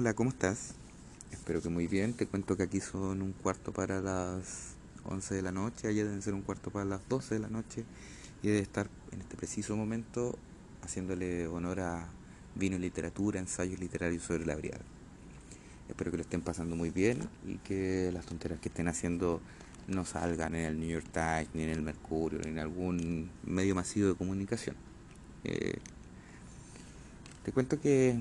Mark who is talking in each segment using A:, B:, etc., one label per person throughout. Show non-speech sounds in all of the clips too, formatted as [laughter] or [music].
A: Hola, ¿cómo estás? Espero que muy bien. Te cuento que aquí son un cuarto para las 11 de la noche, allá deben ser un cuarto para las 12 de la noche y debe estar en este preciso momento haciéndole honor a vino y literatura, ensayos literarios sobre la briada. Espero que lo estén pasando muy bien y que las tonteras que estén haciendo no salgan en el New York Times, ni en el Mercurio, ni en algún medio masivo de comunicación. Eh, te cuento que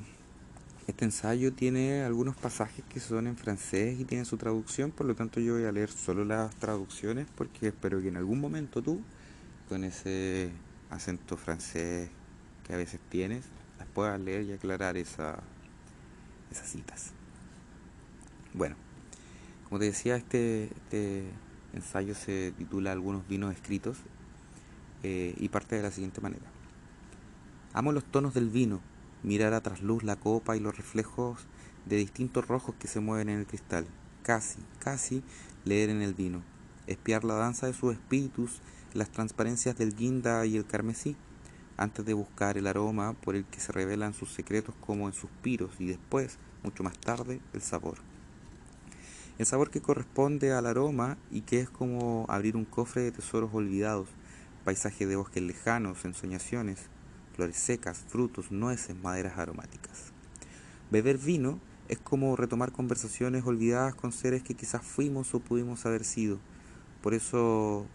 A: este ensayo tiene algunos pasajes que son en francés y tienen su traducción, por lo tanto yo voy a leer solo las traducciones porque espero que en algún momento tú, con ese acento francés que a veces tienes, las puedas leer y aclarar esa, esas citas. Bueno, como te decía, este, este ensayo se titula Algunos vinos escritos eh, y parte de la siguiente manera. Amo los tonos del vino mirar a trasluz la copa y los reflejos de distintos rojos que se mueven en el cristal, casi, casi leer en el vino, espiar la danza de sus espíritus, las transparencias del guinda y el carmesí, antes de buscar el aroma por el que se revelan sus secretos como en suspiros y después, mucho más tarde, el sabor. El sabor que corresponde al aroma y que es como abrir un cofre de tesoros olvidados, paisaje de bosques lejanos, ensoñaciones, flores secas, frutos, nueces, maderas aromáticas. Beber vino es como retomar conversaciones olvidadas con seres que quizás fuimos o pudimos haber sido. Por eso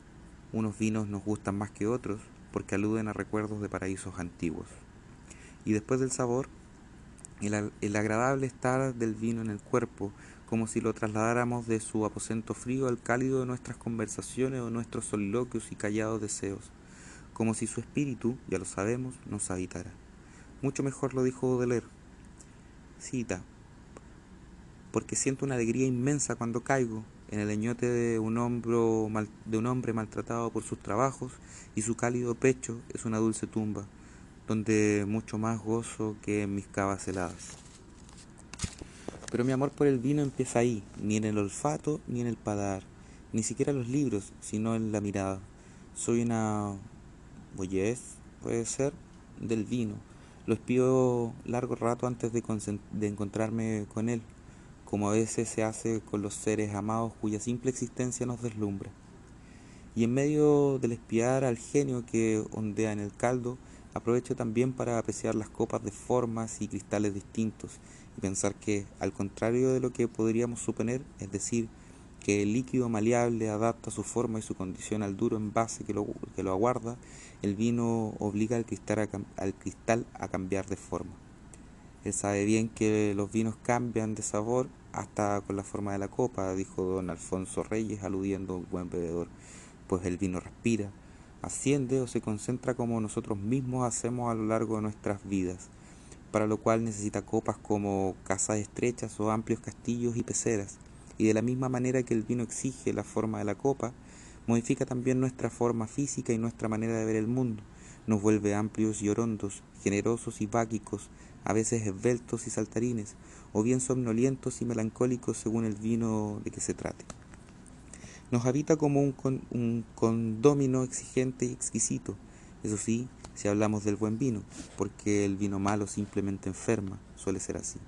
A: unos vinos nos gustan más que otros, porque aluden a recuerdos de paraísos antiguos. Y después del sabor, el, agradable estar del vino en el cuerpo, como si lo trasladáramos de su aposento frío al cálido de nuestras conversaciones o nuestros soliloquios y callados deseos como si su espíritu, ya lo sabemos, nos habitara. Mucho mejor lo dijo Baudelaire. Cita, porque siento una alegría inmensa cuando caigo en el leñote de un, hombro de un hombre maltratado por sus trabajos y su cálido pecho es una dulce tumba, donde mucho más gozo que en mis cavas heladas. Pero mi amor por el vino empieza ahí, ni en el olfato ni en el padar, ni siquiera los libros, sino en la mirada. Soy una boyez, puede ser, del vino. Lo espío largo rato antes de, encontrarme con él, como a veces se hace con los seres amados cuya simple existencia nos deslumbra. Y en medio del espiar al genio que ondea en el caldo, aprovecho también para apreciar las copas de formas y cristales distintos y pensar que, al contrario de lo que podríamos suponer, es decir, que el líquido maleable adapta su forma y su condición al duro envase que que lo aguarda, el vino obliga al cristal, a, cambiar de forma. Él sabe bien que los vinos cambian de sabor hasta con la forma de la copa, dijo don Alfonso Reyes, aludiendo a un buen bebedor, pues el vino respira, asciende o se concentra como nosotros mismos hacemos a lo largo de nuestras vidas, para lo cual necesita copas como casas estrechas o amplios castillos y peceras y de la misma manera que el vino exige la forma de la copa, modifica también nuestra forma física y nuestra manera de ver el mundo, nos vuelve amplios y orondos, generosos y váquicos, a veces esbeltos y saltarines, o bien somnolientos y melancólicos según el vino de que se trate. Nos habita como un, con, un condómino exigente y exquisito, eso sí, si hablamos del buen vino, porque el vino malo simplemente enferma, suele ser así.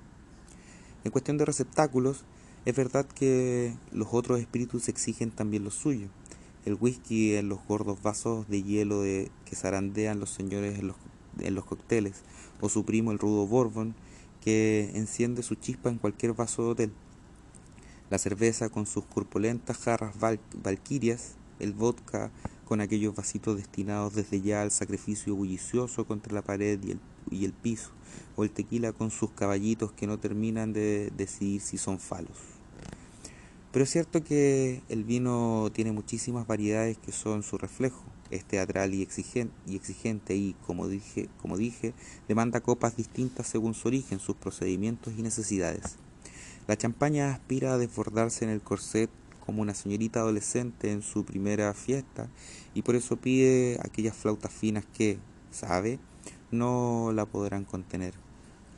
A: En cuestión de receptáculos, es verdad que los otros espíritus exigen también lo suyo. El whisky en los gordos vasos de hielo de, que zarandean los señores en los, en los cócteles, o su primo el rudo Bourbon, que enciende su chispa en cualquier vaso de hotel. La cerveza con sus corpulentas jarras valquirias, el vodka con aquellos vasitos destinados desde ya al sacrificio bullicioso contra la pared y el, y el piso, o el tequila con sus caballitos que no terminan de decidir si son falos. Pero es cierto que el vino tiene muchísimas variedades que son su reflejo, es teatral y exigente, y, exigente y como, dije, como dije, demanda copas distintas según su origen, sus procedimientos y necesidades. La champaña aspira a desbordarse en el corset como una señorita adolescente en su primera fiesta y por eso pide aquellas flautas finas que, sabe, no la podrán contener.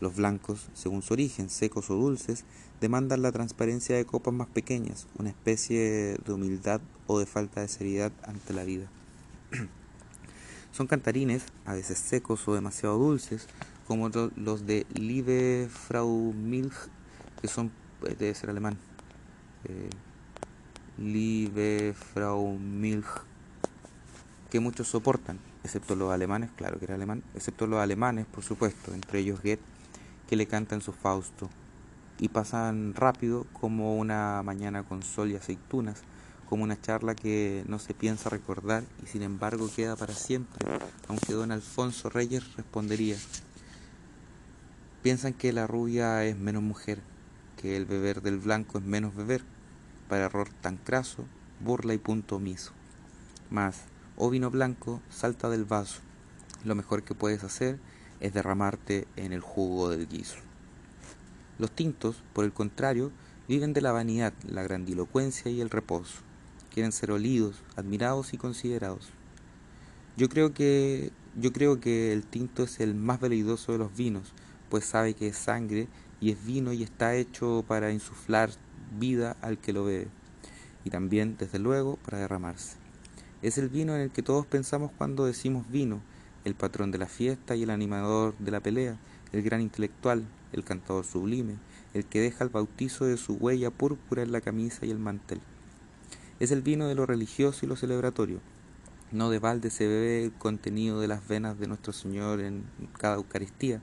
A: Los blancos, según su origen, secos o dulces, demandan la transparencia de copas más pequeñas, una especie de humildad o de falta de seriedad ante la vida. [clears throat] Son cantarines, a veces secos o demasiado dulces, como los de Liebe Frau Milch, que son, eh, debe ser alemán, eh, Liebe Frau Milch, que muchos soportan, excepto los alemanes, claro que era alemán, excepto los alemanes, por supuesto, entre ellos Goethe, que le cantan su Fausto, y pasan rápido como una mañana con sol y aceitunas, como una charla que no se piensa recordar y sin embargo queda para siempre, aunque don Alfonso Reyes respondería, piensan que la rubia es menos mujer, que el beber del blanco es menos beber, para error tan craso, burla y punto omiso. Mas, oh vino blanco, salta del vaso, lo mejor que puedes hacer es derramarte en el jugo del guiso. Los tintos, por el contrario, viven de la vanidad, la grandilocuencia y el reposo. Quieren ser olidos, admirados y considerados. Yo creo que yo creo que el tinto es el más veleidoso de los vinos, pues sabe que es sangre y es vino y está hecho para insuflar vida al que lo bebe, y también, desde luego, para derramarse. Es el vino en el que todos pensamos cuando decimos vino, el patrón de la fiesta y el animador de la pelea, el gran intelectual, el cantador sublime, el que deja el bautizo de su huella púrpura en la camisa y el mantel. Es el vino de lo religioso y lo celebratorio. No de balde se bebe el contenido de las venas de nuestro Señor en cada Eucaristía,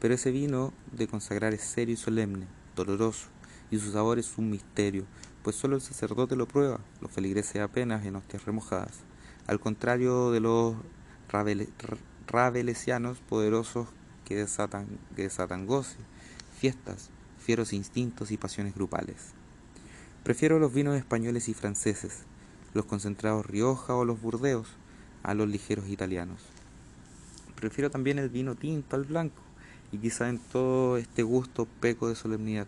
A: pero ese vino de consagrar es serio y solemne, doloroso, y su sabor es un misterio, pues solo el sacerdote lo prueba, los feligreses apenas en hostias remojadas. Al contrario de los rabelesianos poderosos que desatan, que desatan goce, fiestas, fieros instintos y pasiones grupales. Prefiero los vinos españoles y franceses, los concentrados Rioja o los Burdeos, a los ligeros italianos. Prefiero también el vino tinto al blanco, y quizá en todo este gusto peco de solemnidad.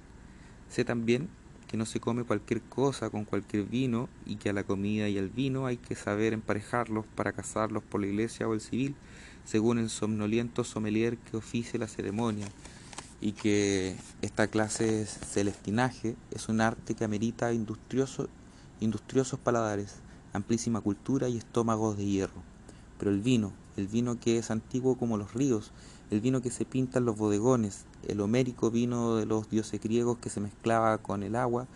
A: Sé también que no se come cualquier cosa con cualquier vino y que a la comida y al vino hay que saber emparejarlos para casarlos por la iglesia o el civil, según el somnoliento sommelier que oficie la ceremonia, y que esta clase de celestinaje es un arte que amerita industrioso, industriosos paladares, amplísima cultura y estómagos de hierro. Pero el vino, el vino que es antiguo como los ríos, el vino que se pinta en los bodegones, el homérico vino de los dioses griegos que se mezclaba con el agua,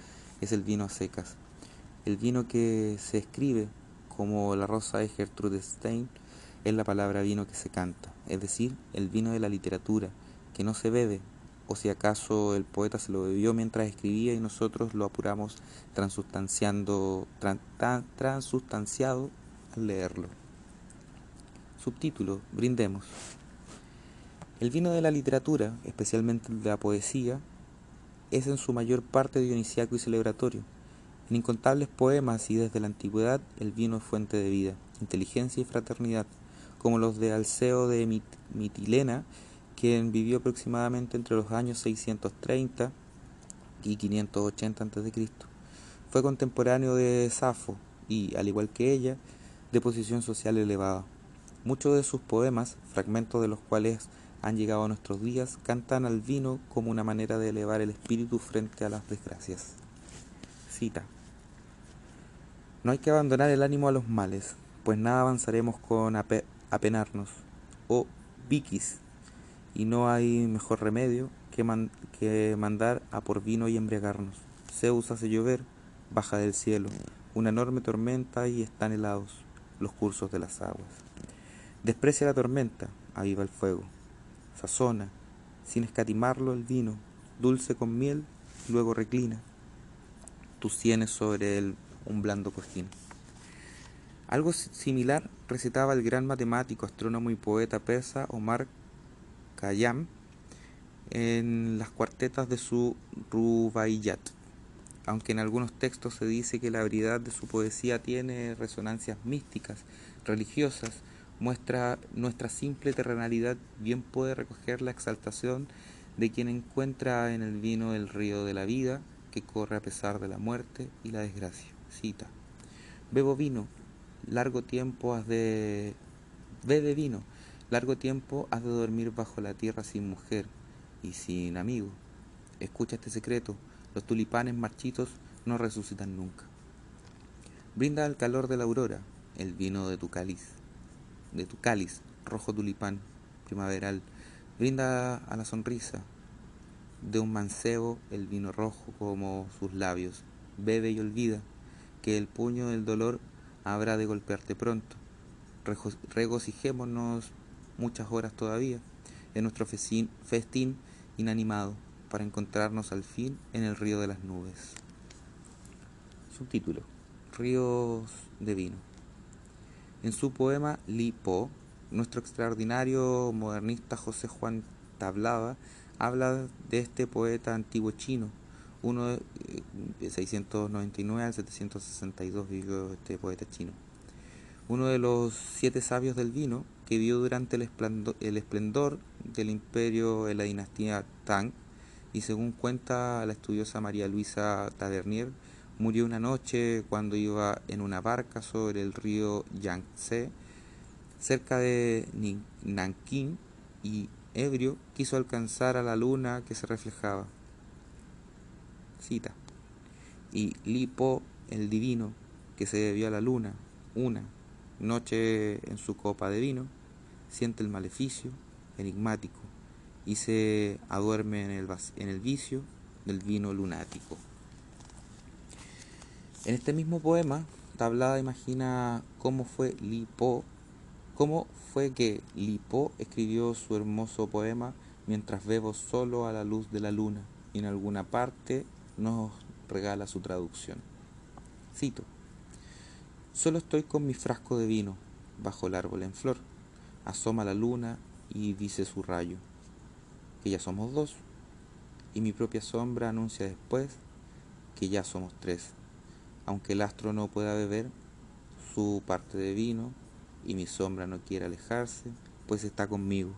A: es el vino a secas. El vino que se escribe, como la rosa de Gertrude Stein, es la palabra vino que se canta, es decir, el vino de la literatura, que no se bebe, o si acaso el poeta se lo bebió mientras escribía y nosotros lo apuramos transustanciando, transustanciado al leerlo. Subtítulo, brindemos. El vino de la literatura, especialmente de la poesía, es en su mayor parte dionisiaco y celebratorio. En incontables poemas y desde la antigüedad el vino es fuente de vida, inteligencia y fraternidad como los de Alceo de Mitilena, quien vivió aproximadamente entre los años 630 y 580 a.C. Fue contemporáneo de Safo y, al igual que ella, de posición social elevada. Muchos de sus poemas, fragmentos de los cuales han llegado a nuestros días, cantan al vino como una manera de elevar el espíritu frente a las desgracias. Cita. No hay que abandonar el ánimo a los males, pues nada avanzaremos con apenarnos, o biquis, y no hay mejor remedio que, que mandar a por vino y embriagarnos. Zeus hace llover, baja del cielo, una enorme tormenta y están helados los cursos de las aguas. Desprecia la tormenta, aviva el fuego, sin escatimarlo el vino, dulce con miel, luego reclina tus sienes sobre él un blando cojín. Algo similar recitaba el gran matemático, astrónomo y poeta persa Omar Khayyam en las cuartetas de su Rubaiyat, aunque en algunos textos se dice que la variedad de su poesía tiene resonancias místicas, religiosas, muestra nuestra simple terrenalidad bien puede recoger la exaltación de quien encuentra en el vino el río de la vida que corre a pesar de la muerte y la desgracia. Cita. Bebo vino, largo tiempo has de... Bebe vino, largo tiempo has de dormir bajo la tierra sin mujer y sin amigo. Escucha este secreto, los tulipanes marchitos no resucitan nunca. Brinda al calor de la aurora el vino de tu cáliz, de tu cáliz, rojo tulipán, primaveral. Brinda a la sonrisa, de un mancebo el vino rojo como sus labios. Bebe y olvida que el puño del dolor habrá de golpearte pronto. Regocijémonos muchas horas todavía en nuestro festín inanimado para encontrarnos al fin en el río de las nubes. Subtítulo. Ríos de vino. En su poema Li Po, nuestro extraordinario modernista José Juan Tablada habla de este poeta antiguo chino. Uno de 699 al 762 vivió este poeta chino. Uno de los siete sabios del vino que vivió durante el esplendor, el esplendor del imperio de la dinastía Tang y según cuenta la estudiosa María Luisa Tavernier, murió una noche cuando iba en una barca sobre el río Yangtze, cerca de Nanking, y ebrio quiso alcanzar a la luna que se reflejaba. Cita. Y Lipo, el divino, que se debió a la luna, una noche en su copa de vino, siente el maleficio enigmático y se aduerme en el vicio del vino lunático. En este mismo poema, Tablada imagina cómo fue Lipo, cómo fue que Lipo escribió su hermoso poema mientras bebo solo a la luz de la luna y en alguna parte nos regala su traducción. Cito, solo estoy con mi frasco de vino bajo el árbol en flor, asoma la luna y dice su rayo que ya somos dos, y mi propia sombra anuncia después que ya somos tres, aunque el astro no pueda beber su parte de vino y mi sombra no quiera alejarse, pues está conmigo,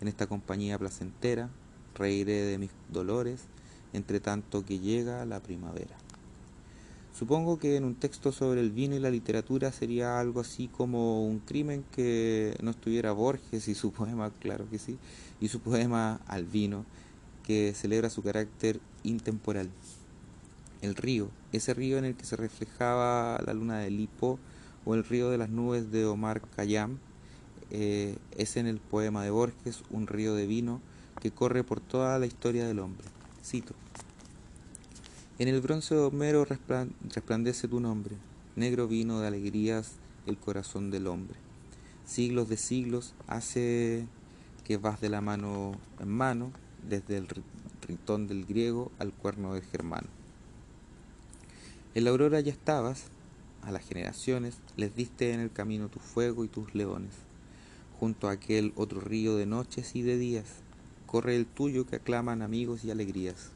A: en esta compañía placentera, reiré de mis dolores, entre tanto que llega la primavera. Supongo que en un texto sobre el vino y la literatura sería algo así como un crimen que no estuviera Borges y su [laughs] poema, claro que sí, y su poema Al vino, que celebra su carácter intemporal. El río, ese río en el que se reflejaba la luna de Lipo o el río de las nubes de Omar Khayyam, eh, es en el poema de Borges un río de vino que corre por toda la historia del hombre. Cito. En el bronce de Homero resplandece tu nombre, negro vino de alegrías el corazón del hombre. Siglos de siglos hace que vas de la mano en mano, desde el ritón del griego al cuerno del germano. En la aurora ya estabas, a las generaciones les diste en el camino tu fuego y tus leones. Junto a aquel otro río de noches y de días, corre el tuyo que aclaman amigos y alegrías.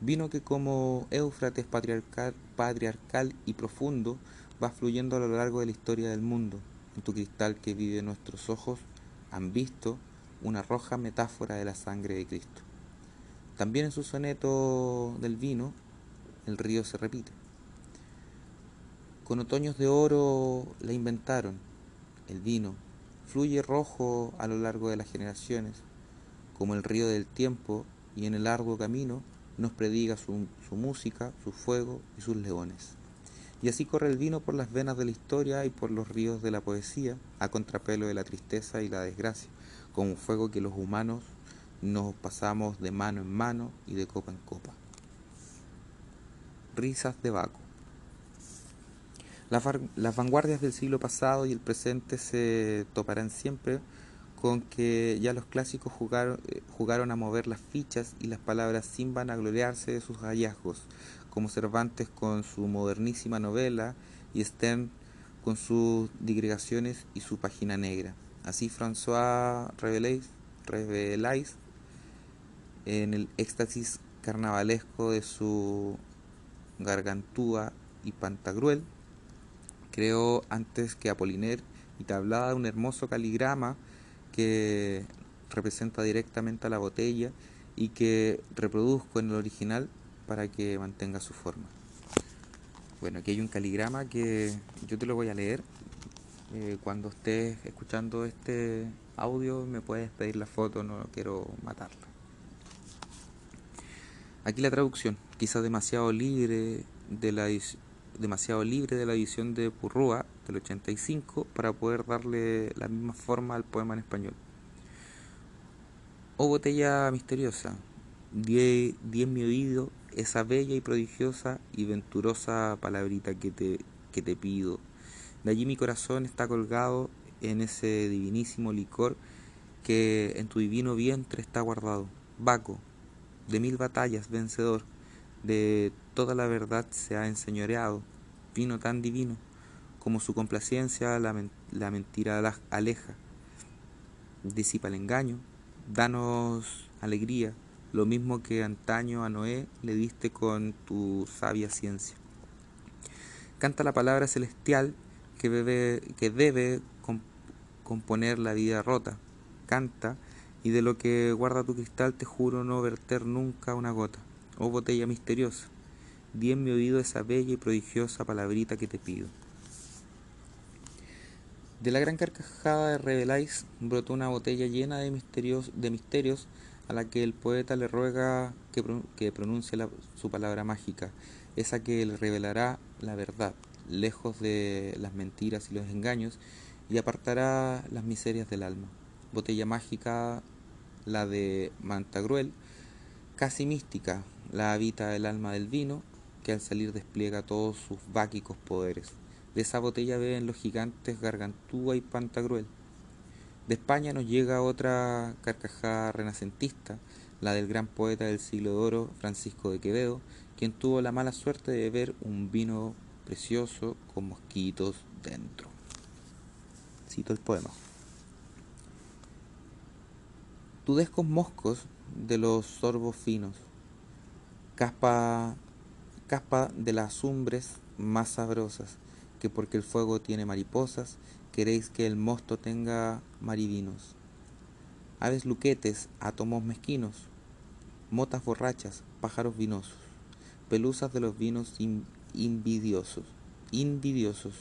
A: Vino que como Éufrates patriarcal, patriarcal y profundo va fluyendo a lo largo de la historia del mundo. En tu cristal que vive nuestros ojos han visto una roja metáfora de la sangre de Cristo. También en su soneto del vino, el río se repite. Con otoños de oro la inventaron, el vino, fluye rojo a lo largo de las generaciones, como el río del tiempo y en el arduo camino nos prediga su, música, su fuego y sus leones. Y así corre el vino por las venas de la historia y por los ríos de la poesía, a contrapelo de la tristeza y la desgracia, como un fuego que los humanos nos pasamos de mano en mano y de copa en copa. Risas de Baco. las vanguardias del siglo pasado y el presente se toparán siempre con que ya los clásicos jugaron, a mover las fichas y las palabras sin vanagloriarse de sus hallazgos, como Cervantes con su modernísima novela y Stern con sus digregaciones y su página negra. Así François Revelais, en el éxtasis carnavalesco de su Gargantúa y Pantagruel, creó antes que Apoliner y tablada un hermoso caligrama que representa directamente a la botella y que reproduzco en el original para que mantenga su forma. Bueno, aquí hay un caligrama que yo te lo voy a leer. Eh, cuando estés escuchando este audio me puedes pedir la foto, no quiero matarla. Aquí la traducción, quizás demasiado libre de la demasiado libre de la edición de Purrúa del 85 para poder darle la misma forma al poema en español. Oh botella misteriosa, di, en mi oído esa bella y prodigiosa y venturosa palabrita que te, que te pido. De allí mi corazón está colgado en ese divinísimo licor que en tu divino vientre está guardado. Baco, de mil batallas vencedor, de toda la verdad se ha enseñoreado, vino tan divino, como su complacencia la, mentira aleja. Disipa el engaño, danos alegría, lo mismo que antaño a Noé le diste con tu sabia ciencia. Canta la palabra celestial que, bebe, que debe componer la vida rota. Canta, y de lo que guarda tu cristal te juro no verter nunca una gota. Oh botella misteriosa, di en mi oído esa bella y prodigiosa palabrita que te pido. De la gran carcajada de Reveláis brotó una botella llena de misterios, de misterios a la que el poeta le ruega que, que pronuncie su palabra mágica, esa que le revelará la verdad, lejos de las mentiras y los engaños, y apartará las miserias del alma. Botella mágica, la de Mantagruel, casi mística, la habita el alma del vino, que al salir despliega todos sus váquicos poderes. De esa botella beben los gigantes Gargantúa y Pantagruel. De España nos llega otra carcajada renacentista, la del gran poeta del siglo de oro, Francisco de Quevedo, quien tuvo la mala suerte de beber un vino precioso con mosquitos dentro. Cito el poema. Tudescos moscos de los sorbos finos, caspa, de las umbres más sabrosas, que porque el fuego tiene mariposas, queréis que el mosto tenga marivinos. Aves luquetes, átomos mezquinos, motas borrachas, pájaros vinosos, pelusas de los vinos invidiosos, invidiosos,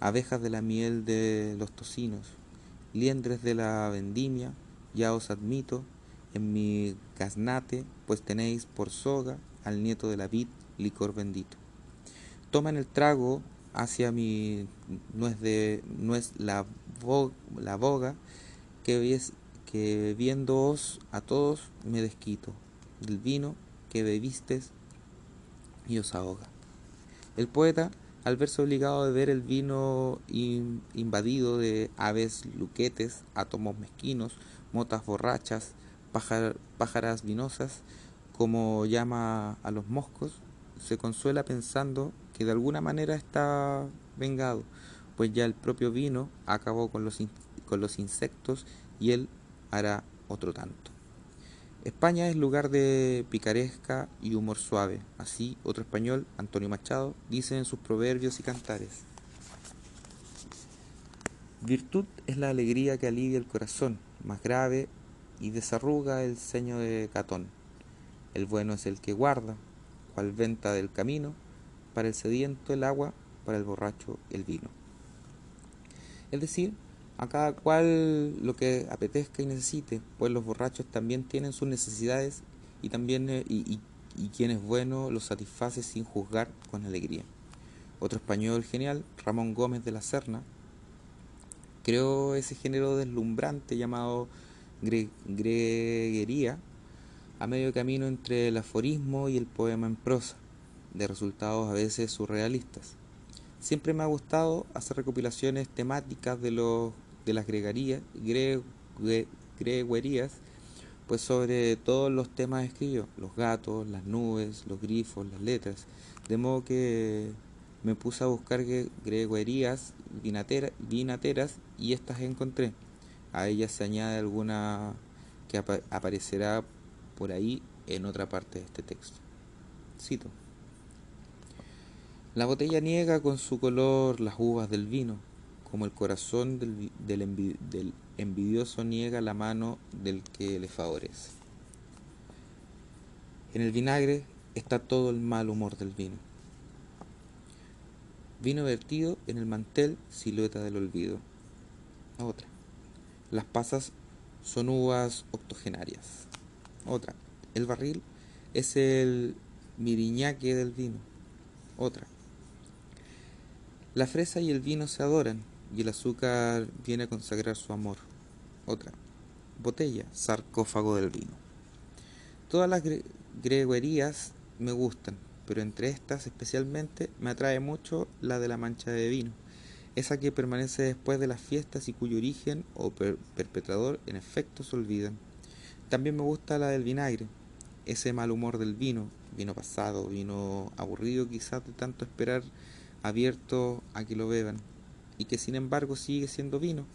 A: abejas de la miel de los tocinos, liendres de la vendimia, ya os admito, en mi gaznate, pues tenéis por soga al nieto de la vid, licor bendito. Toman el trago hacia mi nuez de nuez la, la boga que, es, que viéndoos a todos me desquito del vino que bebistes y os ahoga. El poeta, al verse obligado de ver el vino invadido de aves luquetes, átomos mezquinos, motas borrachas, pájaras vinosas, como llama a los moscos, se consuela pensando que de alguna manera está vengado, pues ya el propio vino acabó con los, con los insectos y él hará otro tanto. España es lugar de picaresca y humor suave, así otro español, Antonio Machado, dice en sus proverbios y cantares. Virtud es la alegría que alivia el corazón, más grave y desarruga el ceño de Catón. El bueno es el que guarda, cual venta del camino, para el sediento el agua, para el borracho el vino. Es decir, a cada cual lo que apetezca y necesite, pues los borrachos también tienen sus necesidades y también eh, y, quien es bueno los satisface sin juzgar con alegría. Otro español genial, Ramón Gómez de la Serna, creó ese género deslumbrante llamado greguería a medio camino entre el aforismo y el poema en prosa, de resultados a veces surrealistas. Siempre me ha gustado hacer recopilaciones temáticas de los de las greguerías, pues sobre todos los temas escribió, los gatos, las nubes, los grifos, las letras, de modo que me puse a buscar greguerías vinateras y estas encontré. A ellas se añade alguna que aparecerá por ahí en otra parte de este texto. Cito. La botella niega con su color las uvas del vino, como el corazón del, del, envidioso niega la mano del que le favorece. En el vinagre está todo el mal humor del vino. Vino vertido en el mantel, silueta del olvido. Otra. Las pasas son uvas octogenarias. Otra. El barril es el miriñaque del vino. Otra. La fresa y el vino se adoran y el azúcar viene a consagrar su amor. Otra. Botella, sarcófago del vino. Todas las greguerías me gustan, pero entre estas especialmente me atrae mucho la de la mancha de vino, esa que permanece después de las fiestas y cuyo origen o perpetrador en efecto se olvidan. También me gusta la del vinagre, ese mal humor del vino, vino pasado, vino aburrido quizás de tanto esperar abierto a que lo beban, y que sin embargo sigue siendo vino,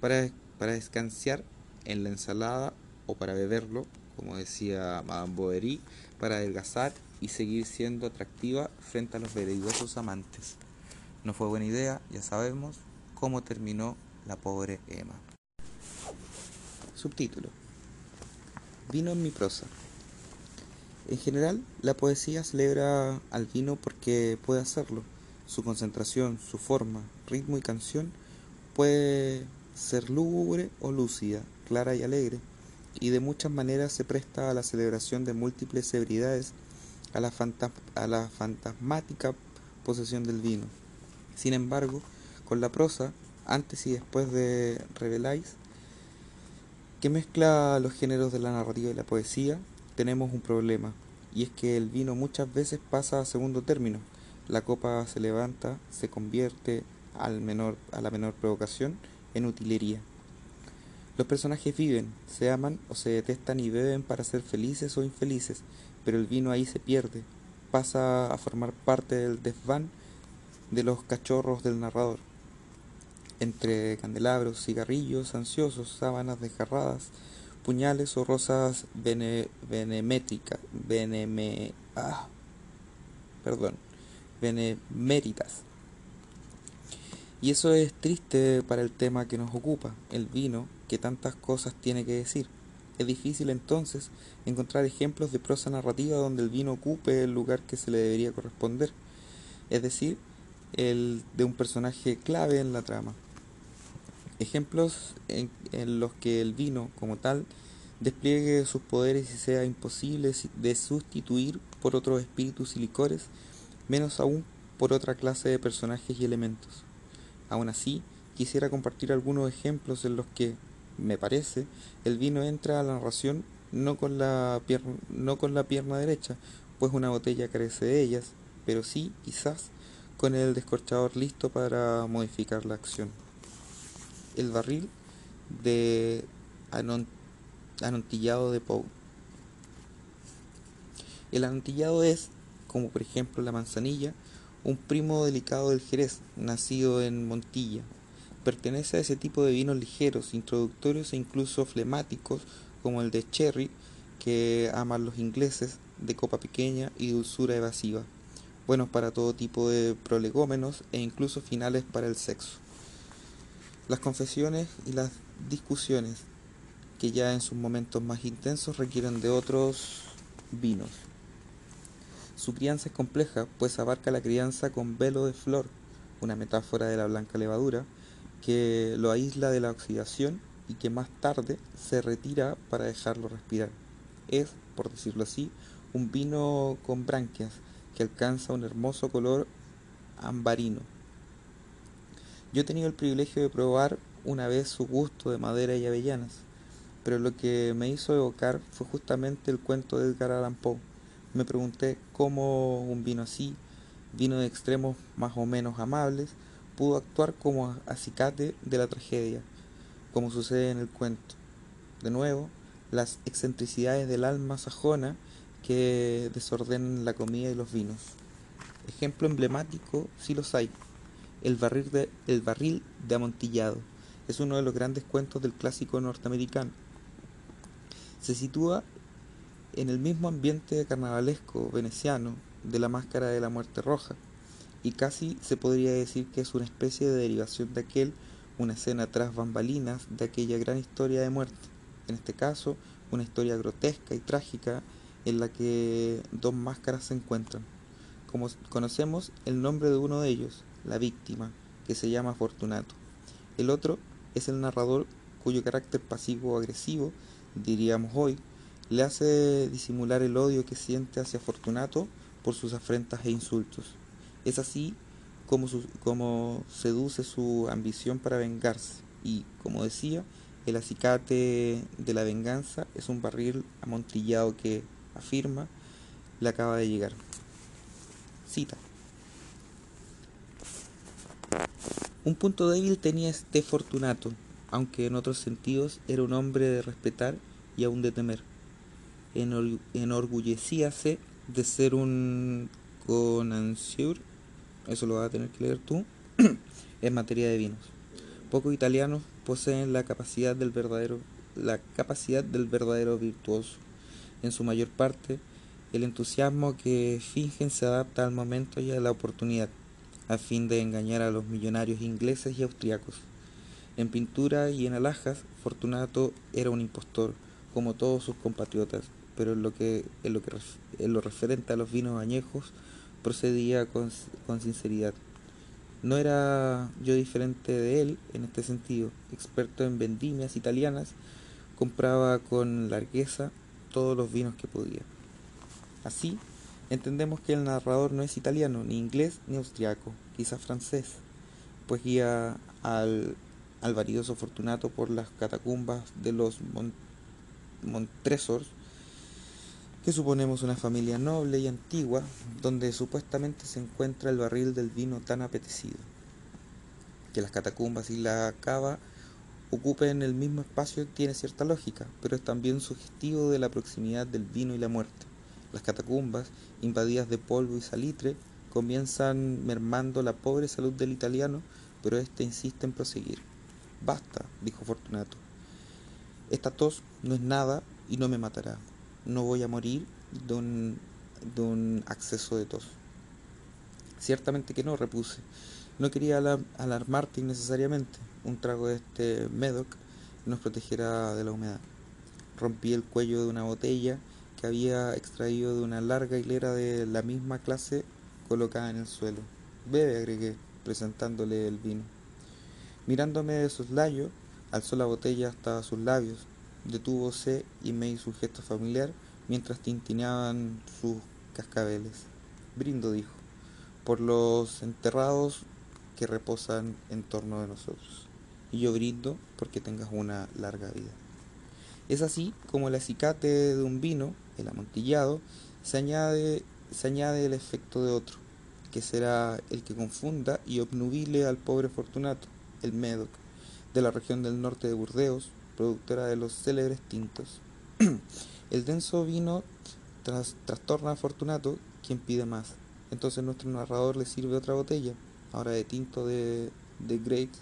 A: para, para descansar en la ensalada o para beberlo, como decía Madame Bovary, para adelgazar y seguir siendo atractiva frente a los veleidosos amantes. No fue buena idea, ya sabemos cómo terminó la pobre Emma. Subtítulo. Vino en mi prosa. En general, la poesía celebra al vino porque puede hacerlo. Su concentración, su forma, ritmo y canción puede ser lúgubre o lúcida, clara y alegre, y de muchas maneras se presta a la celebración de múltiples ebriedades, a la, a la fantasmática posesión del vino. Sin embargo, con la prosa, antes y después de Reveláis, que mezcla los géneros de la narrativa y la poesía, tenemos un problema, y es que el vino muchas veces pasa a segundo término. La copa se levanta, se convierte al menor, a la menor provocación en utilería. Los personajes viven, se aman o se detestan y beben para ser felices o infelices, pero el vino ahí se pierde, pasa a formar parte del desván de los cachorros del narrador. Entre candelabros, cigarrillos ansiosos, sábanas desgarradas, puñales o rosas benemétricas, beneme, ah, perdón, beneméritas. Y eso es triste para el tema que nos ocupa, el vino, que tantas cosas tiene que decir. Es difícil entonces encontrar ejemplos de prosa narrativa donde el vino ocupe el lugar que se le debería corresponder, es decir, el de un personaje clave en la trama. Ejemplos en, los que el vino, como tal, despliegue sus poderes y sea imposible de sustituir por otros espíritus y licores, menos aún por otra clase de personajes y elementos. Aún así, quisiera compartir algunos ejemplos en los que, me parece, el vino entra a la narración no con la pierna, no con la pierna derecha, pues una botella carece de ellas, pero sí, quizás, con el descorchador listo para modificar la acción. El barril de anontillado de Poe. El anontillado es, como por ejemplo la manzanilla, un primo delicado del Jerez, nacido en Montilla. Pertenece a ese tipo de vinos ligeros, introductorios e incluso flemáticos, como el de Cherry, que aman los ingleses, de copa pequeña y dulzura evasiva buenos para todo tipo de prolegómenos e incluso finales para el sexo. Las confesiones y las discusiones, que ya en sus momentos más intensos requieren de otros vinos. Su crianza es compleja, pues abarca la crianza con velo de flor, una metáfora de la blanca levadura, que lo aísla de la oxidación y que más tarde se retira para dejarlo respirar. Es, por decirlo así, un vino con branquias, que alcanza un hermoso color ambarino. Yo he tenido el privilegio de probar una vez su gusto de madera y avellanas, pero lo que me hizo evocar fue justamente el cuento de Edgar Allan Poe. Me pregunté cómo un vino así, vino de extremos más o menos amables, pudo actuar como acicate de la tragedia, como sucede en el cuento. De nuevo, las excentricidades del alma sajona que desordenan la comida y los vinos. Ejemplo emblemático, si los hay, el barril, de, el barril de amontillado. Es uno de los grandes cuentos del clásico norteamericano. Se sitúa en el mismo ambiente carnavalesco veneciano de la máscara de la muerte roja, y casi se podría decir que es una especie de derivación de aquel, una escena tras bambalinas de aquella gran historia de muerte, en este caso una historia grotesca y trágica en la que dos máscaras se encuentran. Como conocemos el nombre de uno de ellos, la víctima, que se llama Fortunato. El otro es el narrador cuyo carácter pasivo-agresivo, diríamos hoy, le hace disimular el odio que siente hacia Fortunato por sus afrentas e insultos. Es así como, como seduce su ambición para vengarse y, como decía, El acicate de la venganza es un barril amontillado que afirma le acaba de llegar. Cita. Un punto débil tenía este Fortunato, aunque en otros sentidos era un hombre de respetar y aún de temer. enorgullecíase de ser un connoisseur, eso lo vas a tener que leer tú, [clears throat] en materia de vinos. Pocos italianos poseen la capacidad del verdadero, la capacidad del verdadero virtuoso. En su mayor parte, el entusiasmo que fingen se adapta al momento y a la oportunidad, a fin de engañar a los millonarios ingleses y austriacos. En pintura y en alhajas, Fortunato era un impostor, como todos sus compatriotas, pero en lo que, en lo, que, en lo referente a los vinos añejos, procedía con, con sinceridad. No era yo diferente de él en este sentido. Experto en vendimias italianas, compraba con largueza todos los vinos que podía. Así, entendemos que el narrador no es italiano, ni inglés, ni austriaco, quizás francés, pues guía al, al varidoso Fortunato por las catacumbas de los Montresors, que suponemos una familia noble y antigua, donde supuestamente se encuentra el barril del vino tan apetecido. Que las catacumbas y la cava ocupen el mismo espacio tiene cierta lógica, pero es también sugestivo de la proximidad del vino y la muerte. Las catacumbas, invadidas de polvo y salitre, comienzan mermando la pobre salud del italiano, pero éste insiste en proseguir. Basta, dijo Fortunato. Esta tos no es nada y no me matará no voy a morir de un, de un acceso de tos. Ciertamente que no, repuse. No quería alarmarte innecesariamente. Un trago de este Medoc nos protegerá de la humedad. Rompí el cuello de una botella que había extraído de una larga hilera de la misma clase colocada en el suelo. Bebe, agregué, presentándole el vino. Mirándome de soslayo, alzó la botella hasta sus labios, detúvose y me hizo un gesto familiar mientras tintineaban sus cascabeles. Brindo, dijo, por los enterrados reposan en torno de nosotros. Y yo brindo porque tengas una larga vida. Es así como el acicate de un vino, el amontillado, se añade, se añade el efecto de otro, que será el que confunda y obnubile al pobre Fortunato, el Médoc, de la región del norte de Burdeos, productora de los célebres tintos. [clears throat] el denso vino trastorna a Fortunato, quien pide más. Entonces nuestro narrador le sirve otra botella, ahora de tinto de, de grapes,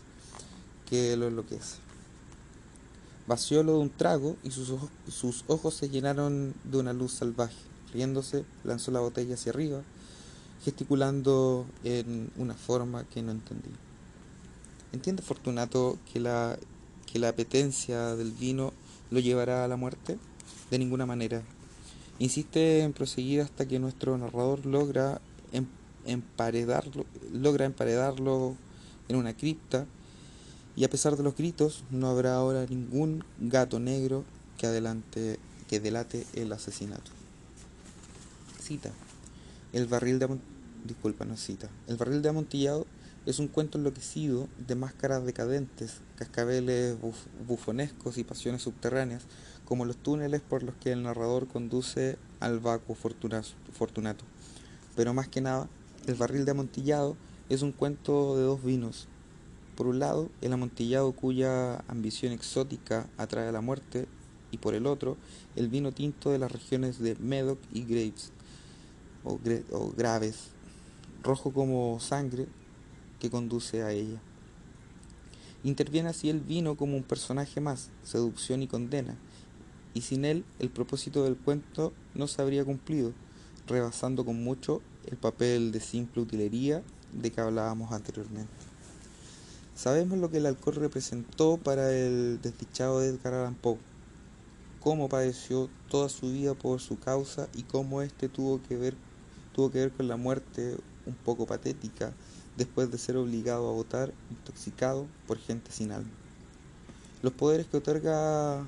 A: que lo enloquece. Vaciólo de un trago y sus ojos, sus ojos se llenaron de una luz salvaje. Riéndose, lanzó la botella hacia arriba, gesticulando en una forma que no entendí. ¿Entiende Fortunato que la que la apetencia del vino lo llevará a la muerte? De ninguna manera. Insiste en proseguir hasta que nuestro narrador logra emparedarlo, logra emparedarlo en una cripta y a pesar de los gritos no habrá ahora ningún gato negro que adelante que delate el asesinato. Cita. El barril de disculpa, no cita. El barril de amontillado es un cuento enloquecido de máscaras decadentes, cascabeles bufonescos y pasiones subterráneas, como los túneles por los que el narrador conduce al vacuo fortunato. Pero más que nada, el barril de amontillado es un cuento de dos vinos. Por un lado, el amontillado cuya ambición exótica atrae a la muerte, y por el otro, el vino tinto de las regiones de Medoc y Graves, o, Graves, rojo como sangre, que conduce a ella. Interviene así el vino como un personaje más, seducción y condena, y sin él el propósito del cuento no se habría cumplido, rebasando con mucho el papel de simple utilería de que hablábamos anteriormente. Sabemos lo que el alcohol representó para el desdichado Edgar Allan Poe, cómo padeció toda su vida por su causa y cómo éste tuvo que ver tuvo que ver con la muerte un poco patética después de ser obligado a votar intoxicado por gente sin alma. Los poderes que otorga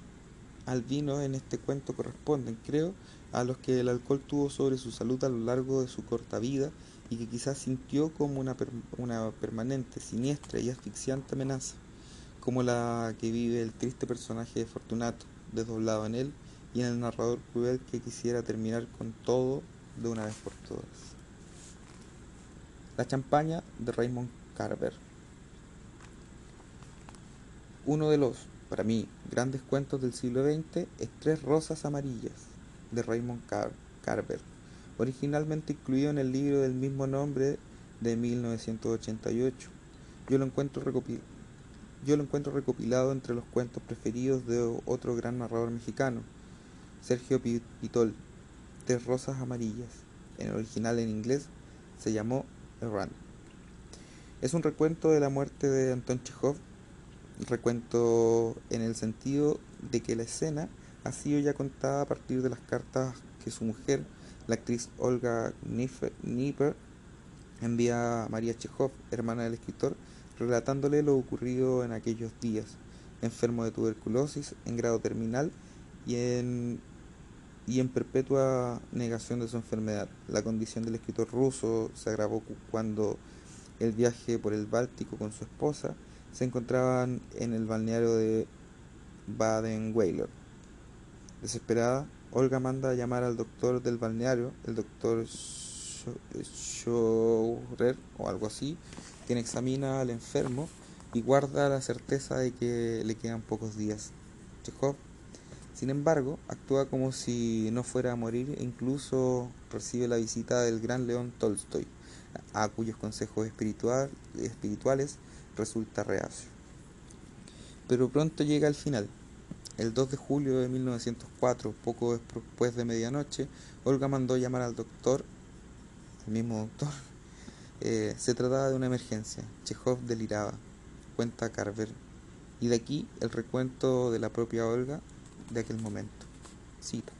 A: al vino en este cuento corresponden, creo, a los que el alcohol tuvo sobre su salud a lo largo de su corta vida y que quizás sintió como una, una permanente, siniestra y asfixiante amenaza. como la que vive el triste personaje de Fortunato, desdoblado en él y en el narrador cruel que quisiera terminar con todo de una vez por todas. La champaña de Raymond Carver. Uno de los, para mí, grandes cuentos del siglo XX es Tres Rosas Amarillas, de Raymond Carver, originalmente incluido en el libro del mismo nombre de 1988. Yo lo encuentro recopilado entre los cuentos preferidos de otro gran narrador mexicano, Sergio Pitol, Tres Rosas Amarillas. En el original en inglés se llamó Errant. Es un recuento de la muerte de Anton Chekhov, recuento en el sentido de que la escena ha sido ya contada a partir de las cartas que su mujer, la actriz Olga Nipper, envía a María Chekhov, hermana del escritor, relatándole lo ocurrido en aquellos días, enfermo de tuberculosis en grado terminal y en, y en perpetua negación de su enfermedad. La condición del escritor ruso se agravó cuando el viaje por el Báltico con su esposa se encontraban en el balneario de Baden-Weiler. Desesperada, Olga manda a llamar al doctor del balneario, el doctor Schorer o algo así, quien examina al enfermo y guarda la certeza de que le quedan pocos días. Chekhov, sin embargo, actúa como si no fuera a morir e incluso recibe la visita del gran León Tolstoy, a cuyos consejos espirituales resulta reacio. Pero pronto llega el final. El 2 de julio de 1904, poco después de medianoche, Olga mandó llamar al doctor, el mismo doctor, [laughs] eh, se trataba de una emergencia. Chekhov deliraba, cuenta Carver. Y de aquí el recuento de la propia Olga de aquel momento. Cita.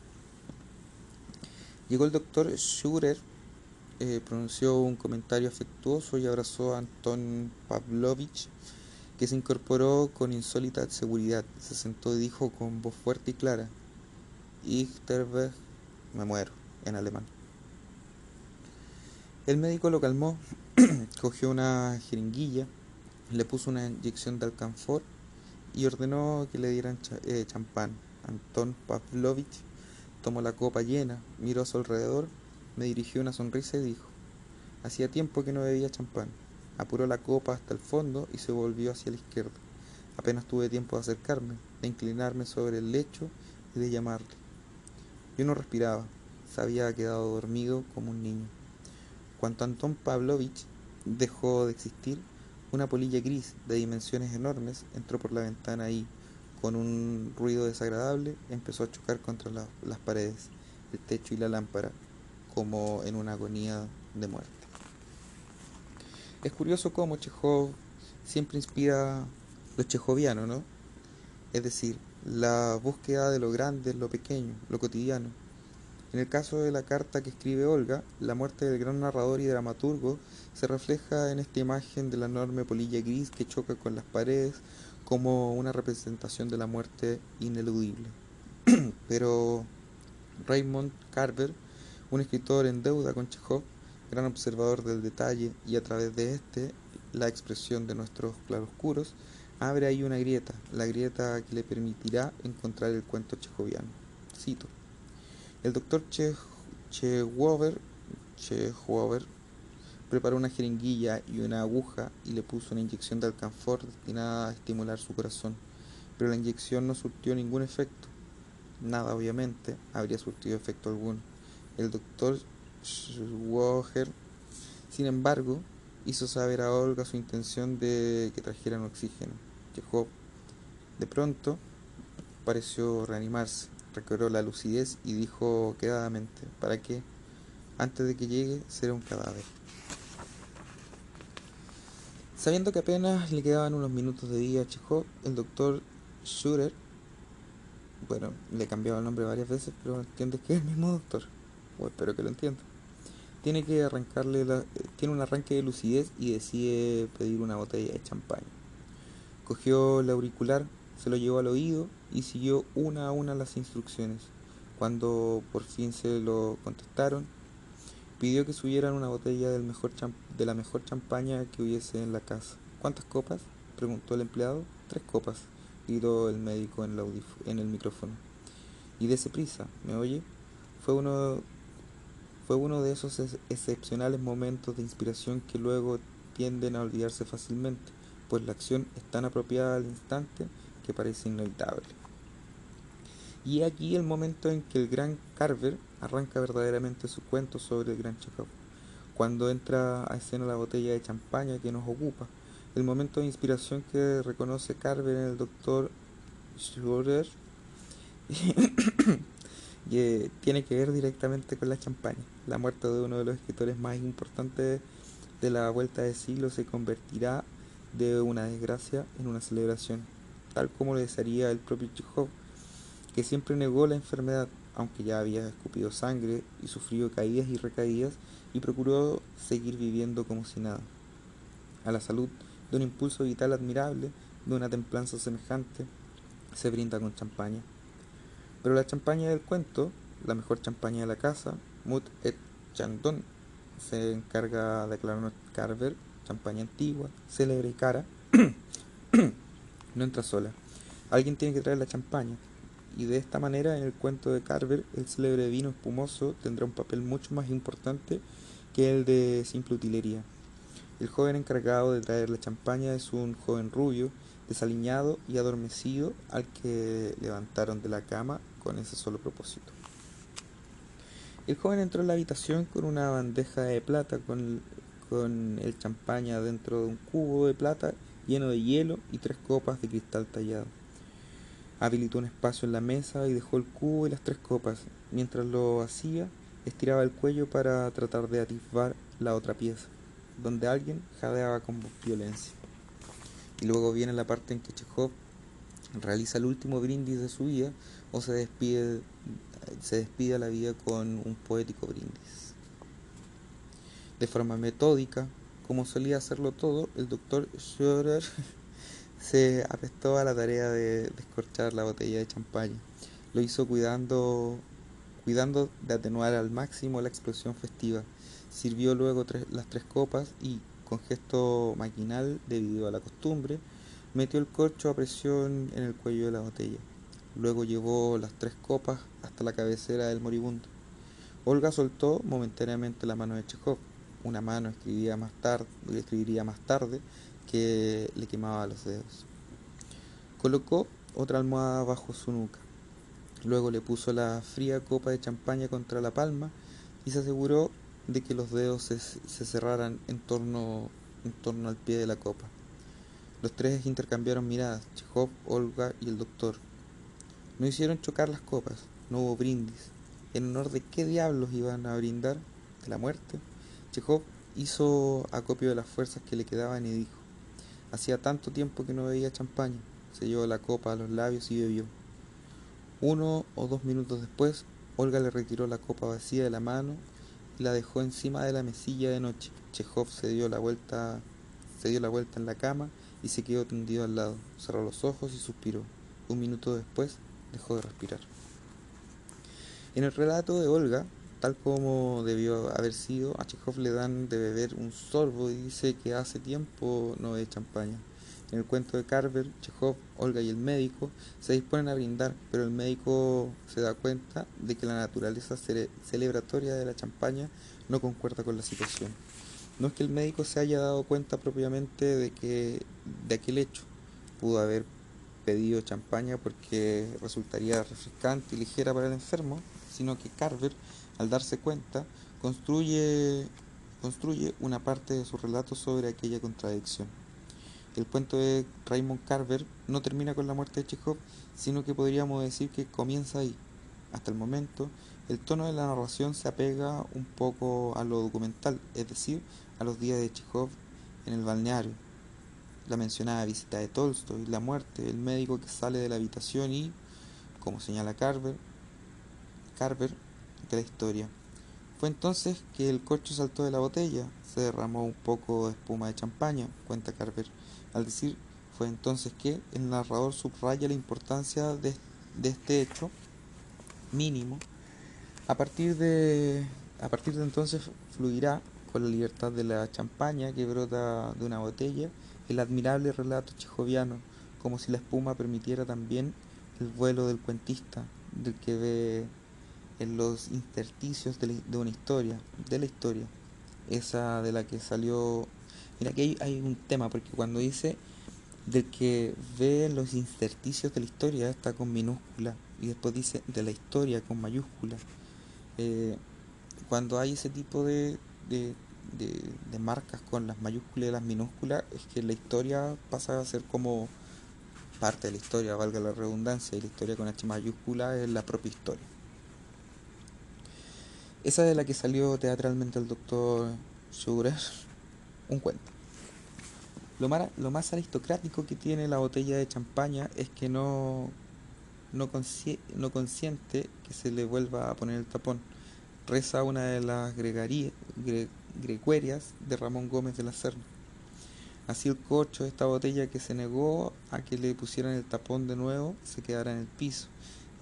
A: Llegó el doctor Schurer, eh, pronunció un comentario afectuoso y abrazó a Anton Pavlovich, que se incorporó con insólita seguridad. Se sentó y dijo con voz fuerte y clara: Ich me muero, en alemán. El médico lo calmó, [clears throat] cogió una jeringuilla, le puso una inyección de alcanfor y ordenó que le dieran eh, champán. Anton Pavlovich tomó la copa llena, miró a su alrededor, me dirigió una sonrisa y dijo, hacía tiempo que no bebía champán. Apuró la copa hasta el fondo y se volvió hacia la izquierda. Apenas tuve tiempo de acercarme, de inclinarme sobre el lecho y de llamarle. Yo no respiraba, se había quedado dormido como un niño. Cuando Anton Pavlovich dejó de existir, una polilla gris de dimensiones enormes entró por la ventana y, con un ruido desagradable, empezó a chocar contra las paredes, el techo y la lámpara, como en una agonía de muerte. Es curioso cómo Chekhov siempre inspira lo chejoviano, ¿no? Es decir, la búsqueda de lo grande, lo pequeño, lo cotidiano en el caso de la carta que escribe Olga, la muerte del gran narrador y dramaturgo se refleja en esta imagen de la enorme polilla gris que choca con las paredes como una representación de la muerte ineludible. [clears throat] Pero Raymond Carver, un escritor en deuda con Chekhov, gran observador del detalle y a través de este la expresión de nuestros claroscuros, abre ahí una grieta, la grieta que le permitirá encontrar el cuento chejoviano. Cito. El doctor Chewover preparó una jeringuilla y una aguja y le puso una inyección de alcanfor destinada a estimular su corazón, pero la inyección no surtió ningún efecto. Nada, obviamente, habría surtido efecto alguno. El doctor Schwoger, sin embargo, hizo saber a Olga su intención de que trajeran oxígeno. Llegó. De pronto, pareció reanimarse recobró la lucidez y dijo quedadamente, ¿para qué? Antes de que llegue será un cadáver. Sabiendo que apenas le quedaban unos minutos de día a Chekhov, el doctor Schurer, bueno, le cambiaba el nombre varias veces, pero entiendes que es el mismo doctor, o espero que lo entienda. Tiene que arrancarle la, tiene un arranque de lucidez y decide pedir una botella de champaña. Cogió el auricular, se lo llevó al oído y siguió una a una las instrucciones. Cuando por fin se lo contestaron, pidió que subieran una botella del mejor de la mejor champaña que hubiese en la casa. ¿Cuántas copas? preguntó el empleado. Tres copas, gritó el médico en, en el micrófono. Y dése prisa, ¿me oye? Fue uno, fue uno de esos excepcionales momentos de inspiración que luego tienden a olvidarse fácilmente, pues la acción es tan apropiada al instante que parece inevitable. Y aquí el momento en que el gran Carver arranca verdaderamente su cuento sobre el gran Chekhov, cuando entra a escena la botella de champaña que nos ocupa, el momento de inspiración que reconoce Carver en el doctor Schroeder [coughs] [coughs] y tiene que ver directamente con la champaña. La muerte de uno de los escritores más importantes de la vuelta de siglo se convertirá de una desgracia en una celebración, tal como lo desearía el propio Chekhov, que siempre negó la enfermedad, aunque ya había escupido sangre y sufrido caídas y recaídas, y procuró seguir viviendo como si nada. A la salud de un impulso vital admirable, de una templanza semejante, se brinda con champaña. Pero la champaña del cuento, la mejor champaña de la casa, Mut et Chandon, se encarga de aclarar Carver, champaña antigua, célebre y cara, [coughs] no entra sola. Alguien tiene que traer la champaña, y de esta manera en el cuento de Carver el célebre vino espumoso tendrá un papel mucho más importante que el de simple utilería. El joven encargado de traer la champaña es un joven rubio, desaliñado y adormecido al que levantaron de la cama con ese solo propósito. El joven entró en la habitación con una bandeja de plata con, con el champaña dentro de un cubo de plata lleno de hielo y tres copas de cristal tallado. Habilitó un espacio en la mesa y dejó el cubo y las tres copas. Mientras lo hacía, estiraba el cuello para tratar de atisbar la otra pieza, donde alguien jadeaba con violencia. Y luego viene la parte en que Chekhov realiza el último brindis de su vida o se despide, a la vida con un poético brindis. De forma metódica, como solía hacerlo todo, el doctor Schroeder [laughs] se apestó a la tarea de descorchar la botella de champaña. Lo hizo cuidando, cuidando de atenuar al máximo la explosión festiva. Sirvió luego las tres copas y, con gesto maquinal debido a la costumbre, metió el corcho a presión en el cuello de la botella. Luego llevó las tres copas hasta la cabecera del moribundo. Olga soltó momentáneamente la mano de Chekhov. Una mano escribiría más tarde, escribiría más tarde que le quemaba los dedos. Colocó otra almohada bajo su nuca. Luego le puso la fría copa de champaña contra la palma y se aseguró de que los dedos se, cerraran en torno, en torno al pie de la copa. Los tres intercambiaron miradas, Chekhov, Olga y el doctor. No hicieron chocar las copas, no hubo brindis. ¿En honor de qué diablos iban a brindar? ¿De la muerte? Chekhov hizo acopio de las fuerzas que le quedaban y dijo, hacía tanto tiempo que no bebía champaña. Se llevó la copa a los labios y bebió. Uno o dos minutos después, Olga le retiró la copa vacía de la mano y la dejó encima de la mesilla de noche. Chekhov se dio la vuelta, se dio la vuelta en la cama y se quedó tendido al lado. Cerró los ojos y suspiró. Un minuto después dejó de respirar. En el relato de Olga, tal como debió haber sido, a Chekhov le dan de beber un sorbo y dice que hace tiempo no bebe champaña. En el cuento de Carver, Chekhov, Olga y el médico se disponen a brindar, pero el médico se da cuenta de que la naturaleza celebratoria de la champaña no concuerda con la situación. No es que el médico se haya dado cuenta propiamente de que de aquel hecho pudo haber pedido champaña porque resultaría refrescante y ligera para el enfermo, sino que Carver, al darse cuenta, construye, construye una parte de su relato sobre aquella contradicción. El cuento de Raymond Carver no termina con la muerte de Chekhov, sino que podríamos decir que comienza ahí. Hasta el momento, el tono de la narración se apega un poco a lo documental, es decir, a los días de Chekhov en el balneario, la mencionada visita de Tolstoy, la muerte, el médico que sale de la habitación y, como señala Carver, Carver de la historia. Fue entonces que el corcho saltó de la botella, se derramó un poco de espuma de champaña, cuenta Carver, al decir fue entonces que el narrador subraya la importancia de, de este hecho mínimo. A partir de a partir de entonces fluirá con la libertad de la champaña que brota de una botella el admirable relato chejoviano, como si la espuma permitiera también el vuelo del cuentista, del que ve en los intersticios de, una historia, de la historia, esa de la que salió... Mira, aquí hay, un tema, porque cuando dice del que ve los intersticios de la historia, está con minúscula, y después dice de la historia con mayúscula. Eh, cuando hay ese tipo de, de, marcas con las mayúsculas y las minúsculas, es que la historia pasa a ser como parte de la historia, valga la redundancia, y la historia con H mayúscula es la propia historia. Esa de la que salió teatralmente el doctor Sugar, un cuento. Lo más, lo más aristocrático que tiene la botella de champaña es que no, no, no consiente que se le vuelva a poner el tapón. Reza una de las gregarías, greguerias de Ramón Gómez de la Serna. Así el corcho de esta botella que se negó a que le pusieran el tapón de nuevo se quedara en el piso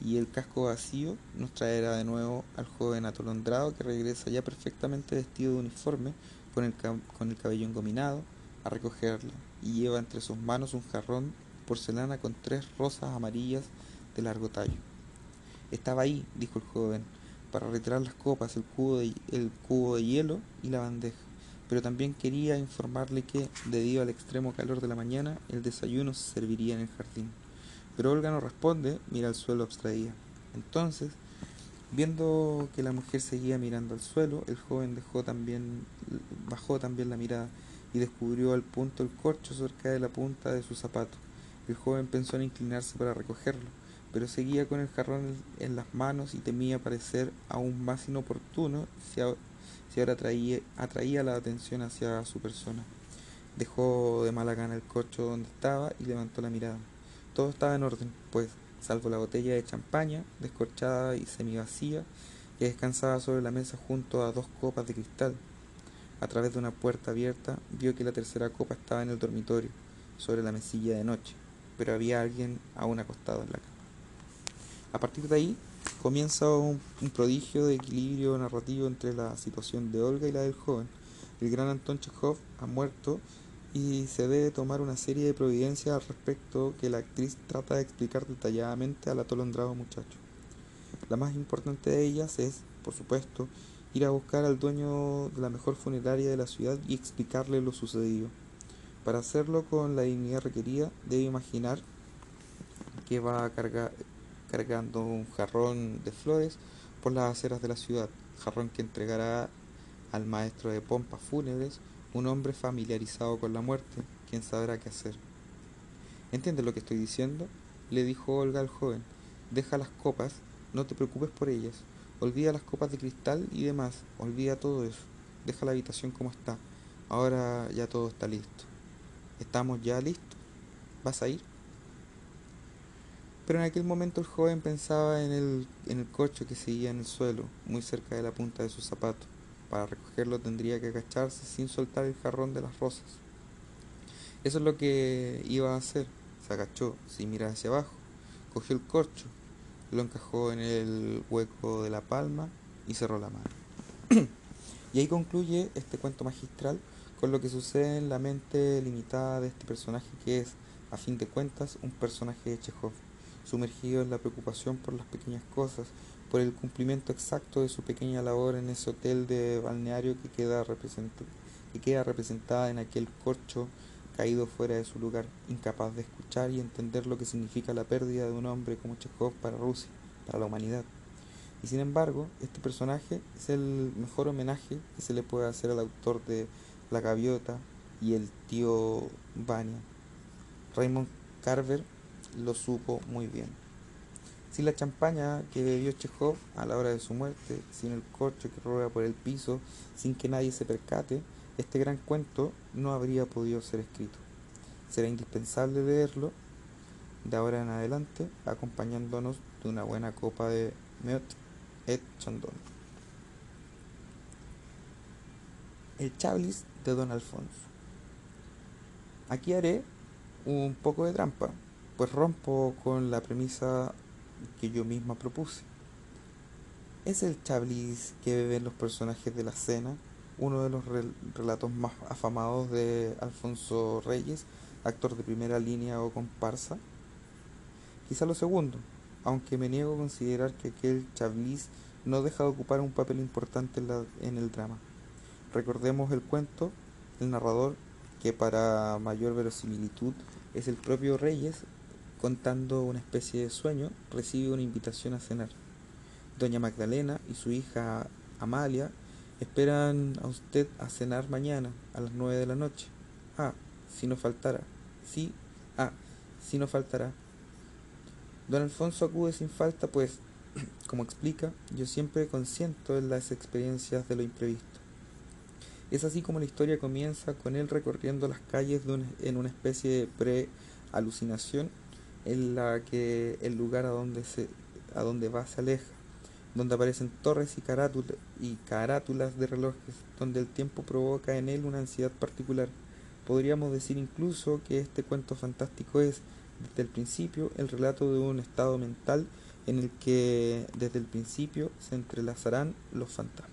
A: y el casco vacío nos traerá de nuevo al joven atolondrado que regresa ya perfectamente vestido de uniforme con el, con el cabello engominado a recogerla y lleva entre sus manos un jarrón porcelana con tres rosas amarillas de largo tallo. Estaba ahí, dijo el joven, para retirar las copas, el cubo, de, el cubo de hielo y la bandeja, pero también quería informarle que, debido al extremo calor de la mañana, el desayuno se serviría en el jardín. Pero Olga no responde, mira al suelo abstraída. Entonces, viendo que la mujer seguía mirando al suelo, el joven dejó también, bajó también la mirada y descubrió al punto el corcho cerca de la punta de su zapato. El joven pensó en inclinarse para recogerlo, pero seguía con el jarrón en las manos y temía parecer aún más inoportuno si, ahora atraía, la atención hacia su persona. Dejó de mala gana el corcho donde estaba y levantó la mirada. Todo estaba en orden, pues, salvo la botella de champaña, descorchada y semivacía, que descansaba sobre la mesa junto a dos copas de cristal, a través de una puerta abierta, vio que la tercera copa estaba en el dormitorio, sobre la mesilla de noche, pero había alguien aún acostado en la cama. A partir de ahí comienza un, prodigio de equilibrio narrativo entre la situación de Olga y la del joven. El gran Anton Chekhov ha muerto y se debe tomar una serie de providencias al respecto que la actriz trata de explicar detalladamente al atolondrado muchacho. La más importante de ellas es, por supuesto, ir a buscar al dueño de la mejor funeraria de la ciudad y explicarle lo sucedido. Para hacerlo con la dignidad requerida, debe imaginar que va cargando un jarrón de flores por las aceras de la ciudad, jarrón que entregará al maestro de pompas fúnebres, un hombre familiarizado con la muerte, quien sabrá qué hacer. ¿Entiendes lo que estoy diciendo? le dijo Olga al joven. Deja las copas, no te preocupes por ellas. Olvida las copas de cristal y demás, olvida todo eso. Deja la habitación como está. Ahora ya todo está listo. ¿Estamos ya listos? ¿Vas a ir? Pero en aquel momento el joven pensaba en el, en el coche que seguía en el suelo, muy cerca de la punta de su zapato. Para recogerlo tendría que agacharse sin soltar el jarrón de las rosas. Eso es lo que iba a hacer. Se agachó sin mirar hacia abajo, cogió el corcho, lo encajó en el hueco de la palma y cerró la mano. [clears throat] y ahí concluye este cuento magistral con lo que sucede en la mente limitada de este personaje que es, a fin de cuentas, un personaje de Chekhov, sumergido en la preocupación por las pequeñas cosas, por el cumplimiento exacto de su pequeña labor en ese hotel de balneario que queda, que queda representada en aquel corcho caído fuera de su lugar, incapaz de escuchar y entender lo que significa la pérdida de un hombre como Chekhov para Rusia, para la humanidad. Y sin embargo, este personaje es el mejor homenaje que se le puede hacer al autor de La Gaviota y el tío Vania. Raymond Carver lo supo muy bien. Sin la champaña que bebió Chekhov a la hora de su muerte, sin el corcho que rueda por el piso, sin que nadie se percate, este gran cuento no habría podido ser escrito. Será indispensable leerlo de ahora en adelante, acompañándonos de una buena copa de Meot et Chandon. El Chablis de Don Alfonso. Aquí haré un poco de trampa, pues rompo con la premisa que yo misma propuse. ¿Es el Chablis que beben los personajes de la cena uno de los relatos más afamados de Alfonso Reyes, actor de primera línea o comparsa. Quizá lo segundo, aunque me niego a considerar que aquel Chablis no deja de ocupar un papel importante en, el drama. Recordemos el cuento, el narrador, que para mayor verosimilitud es el propio Reyes, contando una especie de sueño, recibe una invitación a cenar. Doña Magdalena y su hija Amalia esperan a usted a cenar mañana a las nueve de la noche. Ah, si no faltara. Sí, ah, si no faltará. Don Alfonso acude sin falta, pues, [clears throat] como explica, yo siempre consiento en las experiencias de lo imprevisto. Es así como la historia comienza con él recorriendo las calles en una especie de pre-alucinación en la que el lugar a donde, se, a donde va se aleja, donde aparecen torres y, y carátulas de relojes, donde el tiempo provoca en él una ansiedad particular. Podríamos decir incluso que este cuento fantástico es, desde el principio, el relato de un estado mental en el que desde el principio se entrelazarán los fantasmas.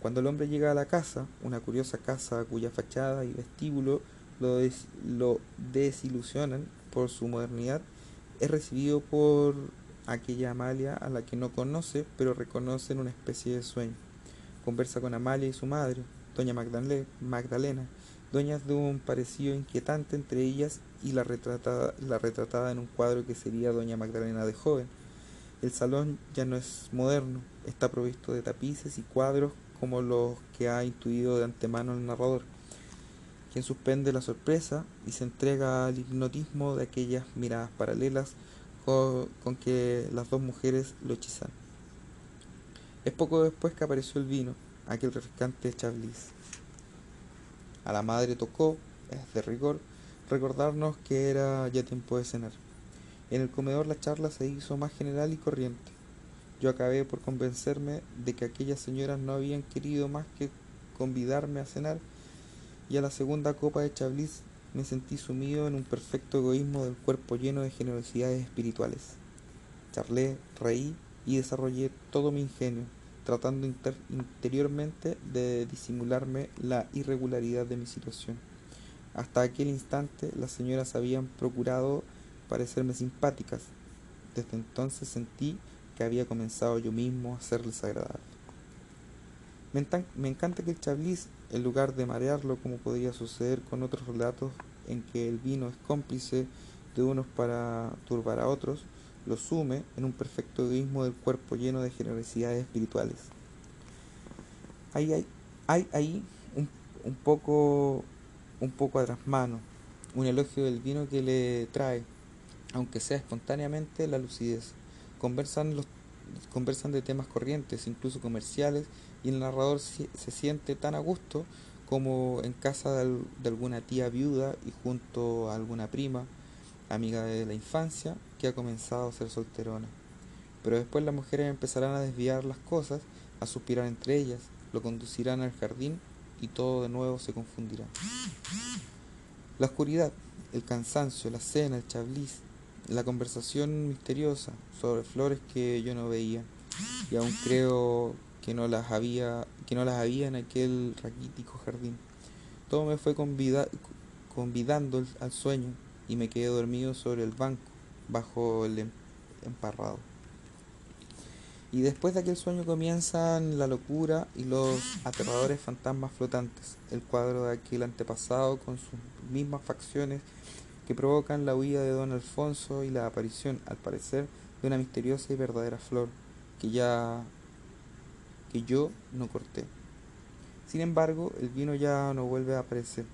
A: Cuando el hombre llega a la casa, una curiosa casa cuya fachada y vestíbulo lo, lo desilusionan por su modernidad, es recibido por aquella Amalia a la que no conoce, pero reconoce en una especie de sueño. Conversa con Amalia y su madre, doña Magdalena, dueñas de un parecido inquietante entre ellas y la retratada, la retratada en un cuadro que sería doña Magdalena de joven. El salón ya no es moderno, está provisto de tapices y cuadros como los que ha intuido de antemano el narrador suspende la sorpresa y se entrega al hipnotismo de aquellas miradas paralelas con, que las dos mujeres lo hechizan. Es poco después que apareció el vino, aquel refrescante Chablis. A la madre tocó, es de rigor, recordarnos que era ya tiempo de cenar. En el comedor la charla se hizo más general y corriente. Yo acabé por convencerme de que aquellas señoras no habían querido más que convidarme a cenar y a la segunda copa de Chablis me sentí sumido en un perfecto egoísmo del cuerpo lleno de generosidades espirituales. Charlé, reí y desarrollé todo mi ingenio, tratando interiormente de disimularme la irregularidad de mi situación. Hasta aquel instante las señoras habían procurado parecerme simpáticas. Desde entonces sentí que había comenzado yo mismo a serles agradable. Me, encanta que el Chablis en lugar de marearlo como podría suceder con otros relatos en que el vino es cómplice de unos para turbar a otros, lo sume en un perfecto egoísmo del cuerpo lleno de generosidades espirituales. Hay, hay, ahí un, poco un poco a mano, un elogio del vino que le trae, aunque sea espontáneamente, la lucidez. Conversan de temas corrientes, incluso comerciales, y el narrador se, siente tan a gusto como en casa de, alguna tía viuda y junto a alguna prima, amiga de la infancia, que ha comenzado a ser solterona. Pero después las mujeres empezarán a desviar las cosas, a suspirar entre ellas, lo conducirán al jardín y todo de nuevo se confundirá. La oscuridad, el cansancio, la cena, el chablis, la conversación misteriosa sobre flores que yo no veía y aún creo que no las había, que no las en aquel raquítico jardín. Todo me fue convidando al sueño y me quedé dormido sobre el banco, bajo el em-, emparrado. Y después de aquel sueño comienzan la locura y los aterradores fantasmas flotantes, el cuadro de aquel antepasado con sus mismas facciones que provocan la huida de don Alfonso y la aparición, al parecer, de una misteriosa y verdadera flor que ya que yo no corté. Sin embargo, el vino ya no vuelve a aparecer.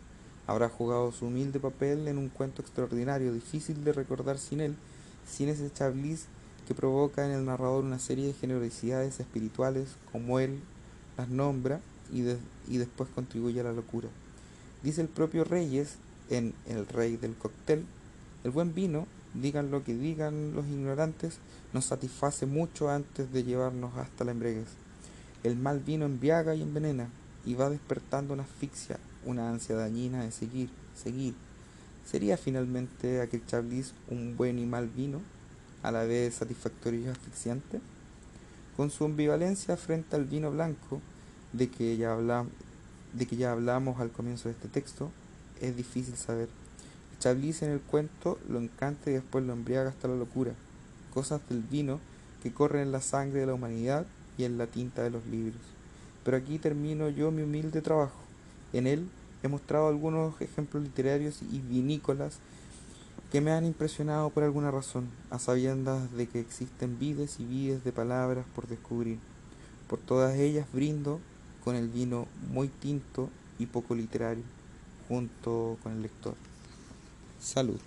A: Habrá jugado su humilde papel en un cuento extraordinario, difícil de recordar sin él, sin ese chablis que provoca en el narrador una serie de generosidades espirituales, como él las nombra y, después contribuye a la locura. Dice el propio Reyes en El Rey del Cóctel, el buen vino, digan lo que digan los ignorantes, nos satisface mucho antes de llevarnos hasta la embriaguez. El mal vino embriaga y envenena, y va despertando una asfixia, una ansia dañina de seguir, seguir. ¿Sería finalmente aquel chablis un buen y mal vino, a la vez satisfactorio y asfixiante? Con su ambivalencia frente al vino blanco,
B: de que ya hablamos al comienzo de este texto, es difícil saber. Chablis en el cuento lo encanta y después lo embriaga hasta la locura, cosas del vino que corren en la sangre de la humanidad y en la tinta de los libros. Pero aquí termino yo mi humilde trabajo. En él he mostrado algunos ejemplos literarios y vinícolas que me han impresionado por alguna razón, a sabiendas de que existen vides y vides de palabras por descubrir. Por todas ellas brindo con el vino muy tinto y poco literario, junto con el lector. Salud.